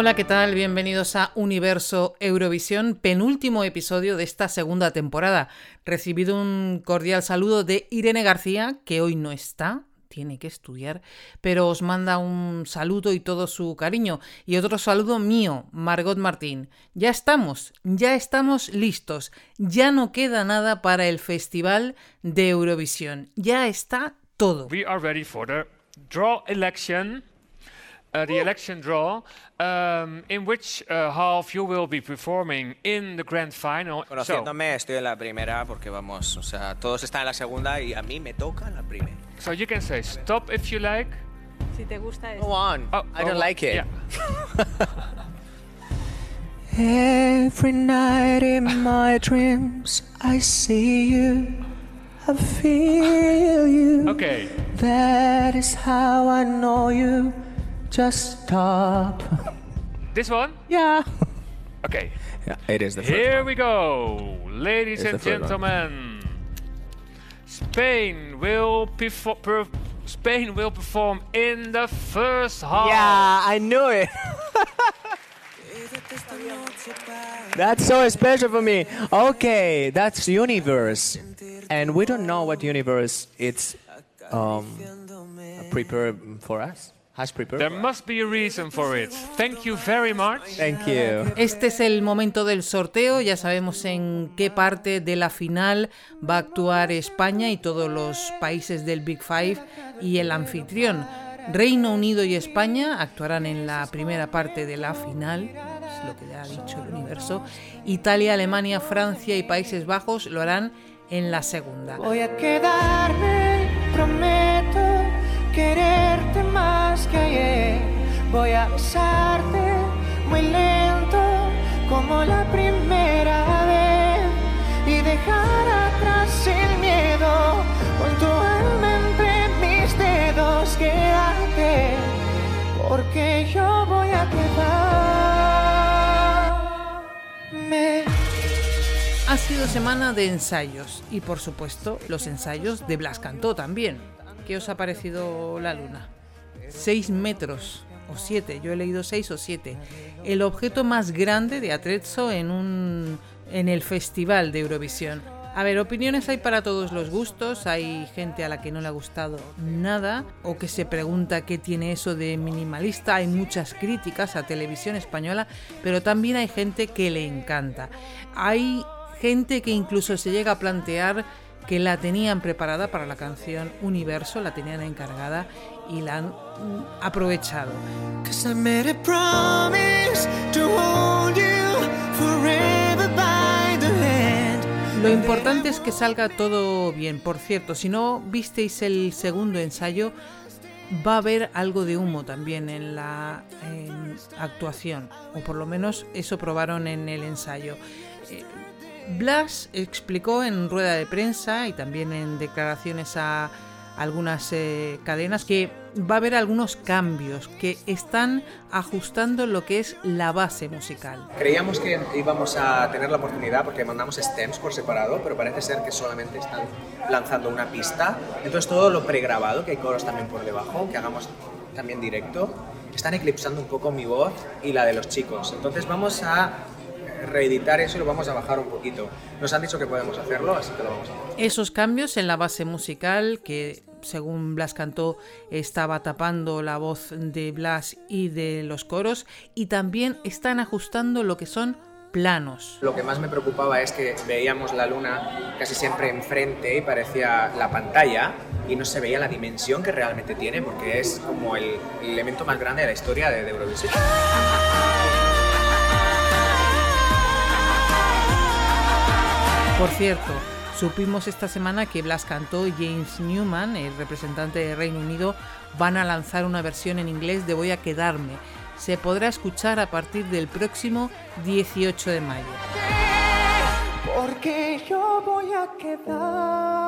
Hola, ¿qué tal? Bienvenidos a Universo Eurovisión, penúltimo episodio de esta segunda temporada. Recibido un cordial saludo de Irene García, que hoy no está, tiene que estudiar, pero os manda un saludo y todo su cariño. Y otro saludo mío, Margot Martín. Ya estamos, ya estamos listos. Ya no queda nada para el Festival de Eurovisión. Ya está todo. We are ready for the draw election. Uh, the election draw, um, in which uh, half you will be performing in the grand final. So, Conociéndome, estoy en la primera porque vamos, o sea, todos están en la segunda y a mí me toca la primera. so you can say stop if you like. Si te gusta Go on. Oh, I don't oh, like it. yeah. Every night in my dreams, I see you, I feel you. Okay. That is how I know you. Just stop. This one? Yeah. Okay. Yeah, it is the first Here one. we go, ladies It's and the third one. gentlemen. Spain will perfo- per- Spain will perform in the first half. Yeah, I knew it. that's so special for me. Okay, that's universe, and we don't know what universe it's um, prepared for us. Has prepared. There must be a reason for it. Thank you very much. Thank you. Este es el momento del sorteo, ya sabemos en qué parte de la final va a actuar España y todos los países del Big Five y el anfitrión. Reino Unido y España actuarán en la primera parte de la final, es lo que ya ha dicho el universo. Italia, Alemania, Francia y Países Bajos lo harán en la segunda. Voy a quedarme, prometo quererte más que ayer. Voy a besarte muy lento como la primera vez y dejar atrás el miedo con tu alma entre mis dedos. Quédate porque yo voy a quedarme. Ha sido semana de ensayos y por supuesto los ensayos de Blas Cantó también. ¿Qué os ha parecido la luna? Seis metros o siete, yo he leído seis o siete. El objeto más grande de Atrezzo en, un, en el Festival de Eurovisión. A ver, opiniones hay para todos los gustos, hay gente a la que no le ha gustado nada o que se pregunta qué tiene eso de minimalista, hay muchas críticas a televisión española, pero también hay gente que le encanta. Hay gente que incluso se llega a plantear que la tenían preparada para la canción Universo, la tenían encargada y la han aprovechado. Lo importante es que salga todo bien. Por cierto, si no visteis el segundo ensayo, va a haber algo de humo también en la en actuación, o por lo menos eso probaron en el ensayo. Eh, Blas explicó en rueda de prensa y también en declaraciones a algunas eh, cadenas que va a haber algunos cambios que están ajustando lo que es la base musical. Creíamos que íbamos a tener la oportunidad porque mandamos stems por separado, pero parece ser que solamente están lanzando una pista. Entonces todo lo pregrabado, que hay coros también por debajo, que hagamos también directo, están eclipsando un poco mi voz y la de los chicos. Entonces vamos a reeditar eso y lo vamos a bajar un poquito. Nos han dicho que podemos hacerlo, así que lo vamos a hacer. Esos cambios en la base musical que según Blas cantó, estaba tapando la voz de Blas y de los coros y también están ajustando lo que son planos. Lo que más me preocupaba es que veíamos la luna casi siempre enfrente y parecía la pantalla y no se veía la dimensión que realmente tiene porque es como el elemento más grande de la historia de, de Eurovisión. Por cierto, supimos esta semana que Blas cantó y James Newman, el representante de Reino Unido, van a lanzar una versión en inglés de Voy a quedarme. Se podrá escuchar a partir del próximo 18 de mayo. Porque yo voy a quedar.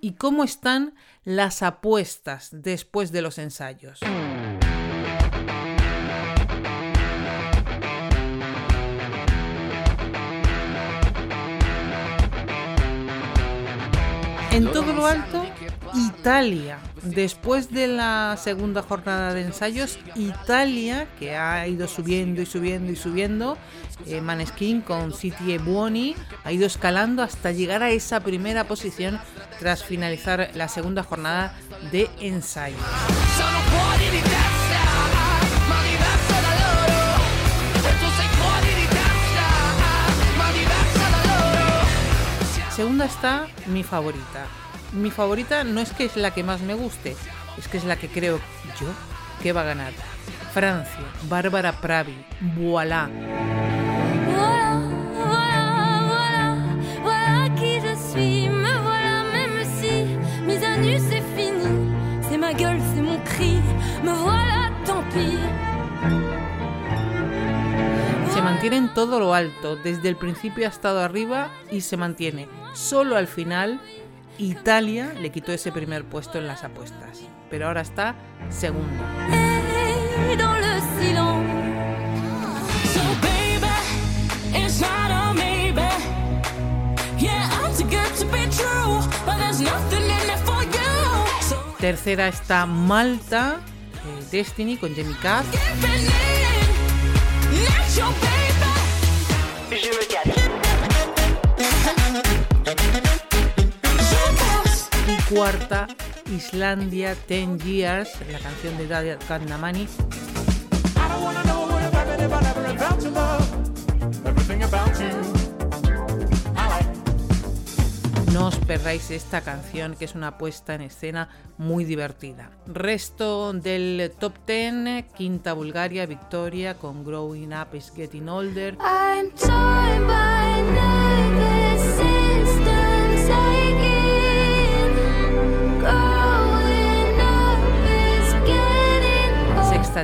¿Y cómo están las apuestas después de los ensayos? En todo lo alto, Italia. Después de la segunda jornada de ensayos, Italia, que ha ido subiendo y subiendo y subiendo, eh, Maneskin con City e Buoni ha ido escalando hasta llegar a esa primera posición tras finalizar la segunda jornada de ensayos. E. Segunda está mi favorita. Mi favorita no es que es la que más me guste, es que es la que creo yo que va a ganar. Francia, Bárbara Pravi, voilà. Voilà, voilà, voilà, voilà qui je suis. Me voilà, même si mise à nu c'est fini. C'est ma gueule, c'est mon cri. Me voilà, tant pis. Se mantiene en todo lo alto, desde el principio ha estado arriba y se mantiene. Solo al final, Italia le quitó ese primer puesto en las apuestas, pero ahora está segundo. So Tercera está Malta, eh, Destiny con Jamie Cass. Cuarta, Islandia, 10 Years, la canción de Dadia Kandamani. No os perdáis esta canción, que es una puesta en escena muy divertida. Resto del top 10, quinta Bulgaria, Victoria con Growing Up is Getting Older. I'm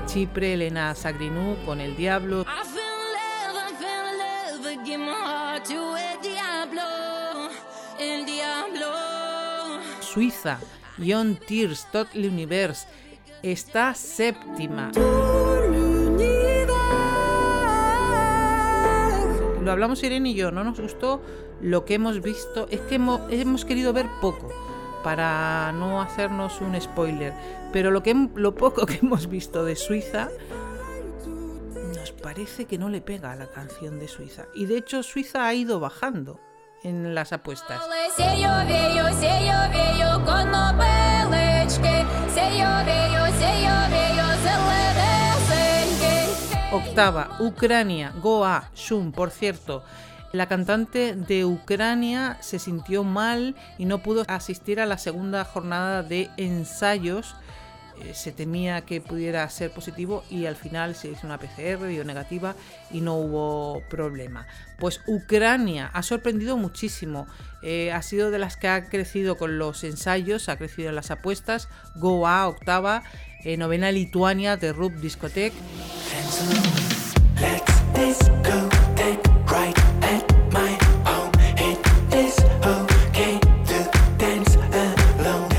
Chipre, Elena Sagrinou con El Diablo. Suiza, Ion Tears, Tot l'Univers. Está séptima. Lo hablamos Irene y yo, no nos gustó lo que hemos visto. Es que hemos, hemos querido ver poco para no hacernos un spoiler, pero lo, que, lo poco que hemos visto de Suiza nos parece que no le pega a la canción de Suiza. Y de hecho Suiza ha ido bajando en las apuestas. Octava, Ucrania, Goa, Shum, por cierto, la cantante de Ucrania se sintió mal y no pudo asistir a la segunda jornada de ensayos. Eh, se temía que pudiera ser positivo y al final se hizo una PCR, dio negativa y no hubo problema. Pues Ucrania ha sorprendido muchísimo. Eh, ha sido de las que ha crecido con los ensayos, ha crecido en las apuestas. Goa, octava. eh, novena Lituania de Rub Discotheque.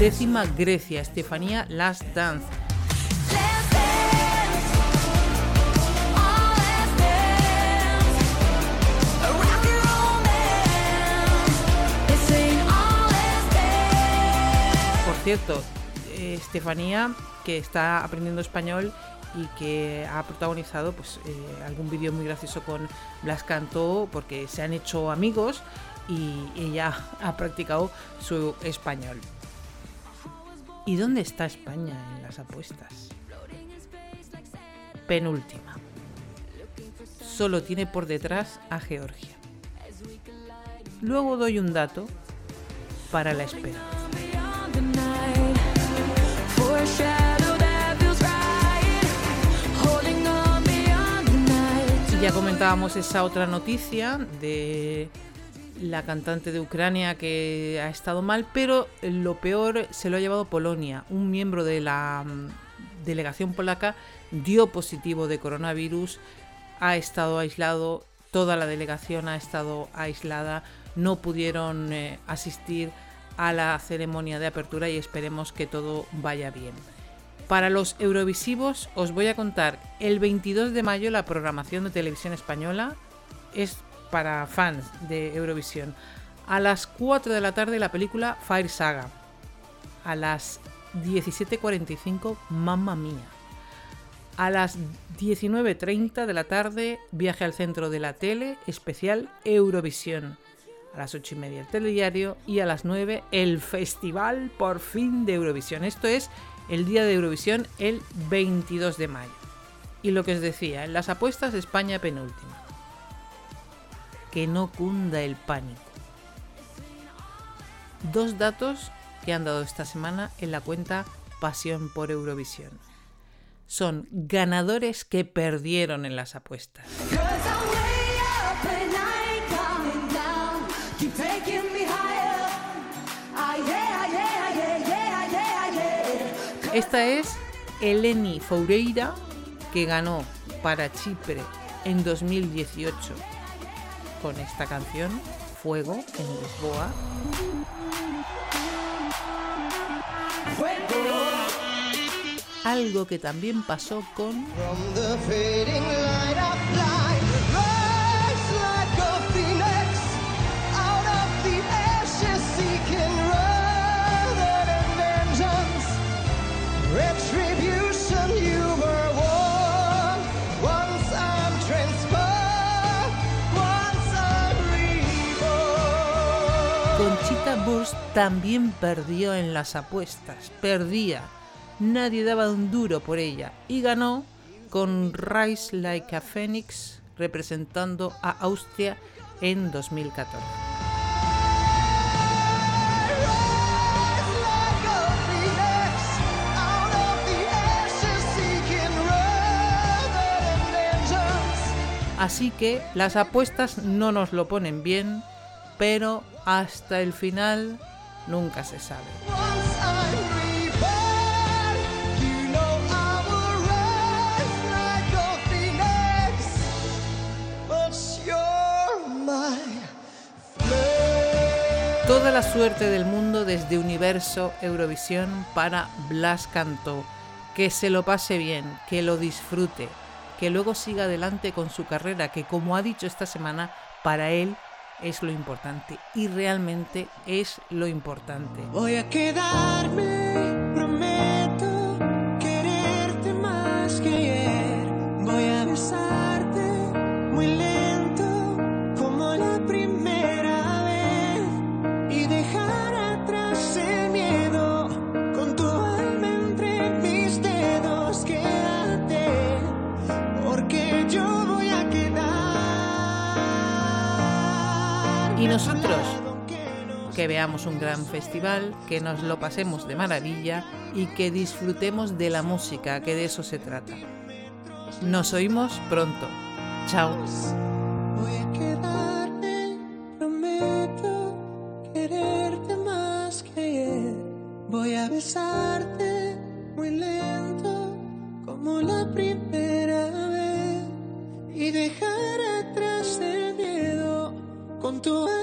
Décima Grecia, Estefanía Last Dance. Por cierto, eh, Estefanía, que está aprendiendo español y que ha protagonizado pues, eh, algún vídeo muy gracioso con Blas Cantó, porque se han hecho amigos y ella ha practicado su español. ¿Y dónde está España en las apuestas? Penúltima. Solo tiene por detrás a Georgia. Luego doy un dato para la espera. Ya comentábamos esa otra noticia de la cantante de Ucrania que ha estado mal, pero lo peor se lo ha llevado Polonia. Un miembro de la mm, delegación polaca dio positivo de coronavirus, ha estado aislado, toda la delegación ha estado aislada, no pudieron eh, asistir a la ceremonia de apertura y esperemos que todo vaya bien. Para los Eurovisivos os voy a contar el 22 de mayo la programación de televisión española es para fans de Eurovisión. A las 4 de la tarde la película Fire Saga. A las 17.45 Mamma Mía. A las 19.30 de la tarde Viaje al centro de la tele especial Eurovisión. A las 8 y media el telediario y a las 9 el festival por fin de Eurovisión. Esto es el día de Eurovisión el 22 de mayo. Y lo que os decía, en las apuestas España penúltima. Que no cunda el pánico. Dos datos que han dado esta semana en la cuenta Pasión por Eurovisión. Son ganadores que perdieron en las apuestas. Esta es Eleni Foureira, que ganó para Chipre en 2018 con esta canción, Fuego, en Lisboa. Algo que también pasó con también perdió en las apuestas, perdía. Nadie daba un duro por ella y ganó con Rise Like a Phoenix representando a Austria en 2014. Rise like a phoenix, out of the ashes seeking rather than vengeance. Así que las apuestas no nos lo ponen bien, pero hasta el final nunca se sabe. Toda la suerte del mundo desde Universo Eurovisión para Blas Cantó. Que se lo pase bien, que lo disfrute, que luego siga adelante con su carrera, que como ha dicho esta semana, para él es lo importante y realmente es lo importante. Voy a quedarme, que veamos un gran festival, que nos lo pasemos de maravilla y que disfrutemos de la música, que de eso se trata. Nos oímos pronto. Chao. Voy a quedarme, prometo quererte más que ayer. Voy a besarte muy lento como la primera vez y dejar atrás el miedo con tu alma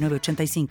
906985.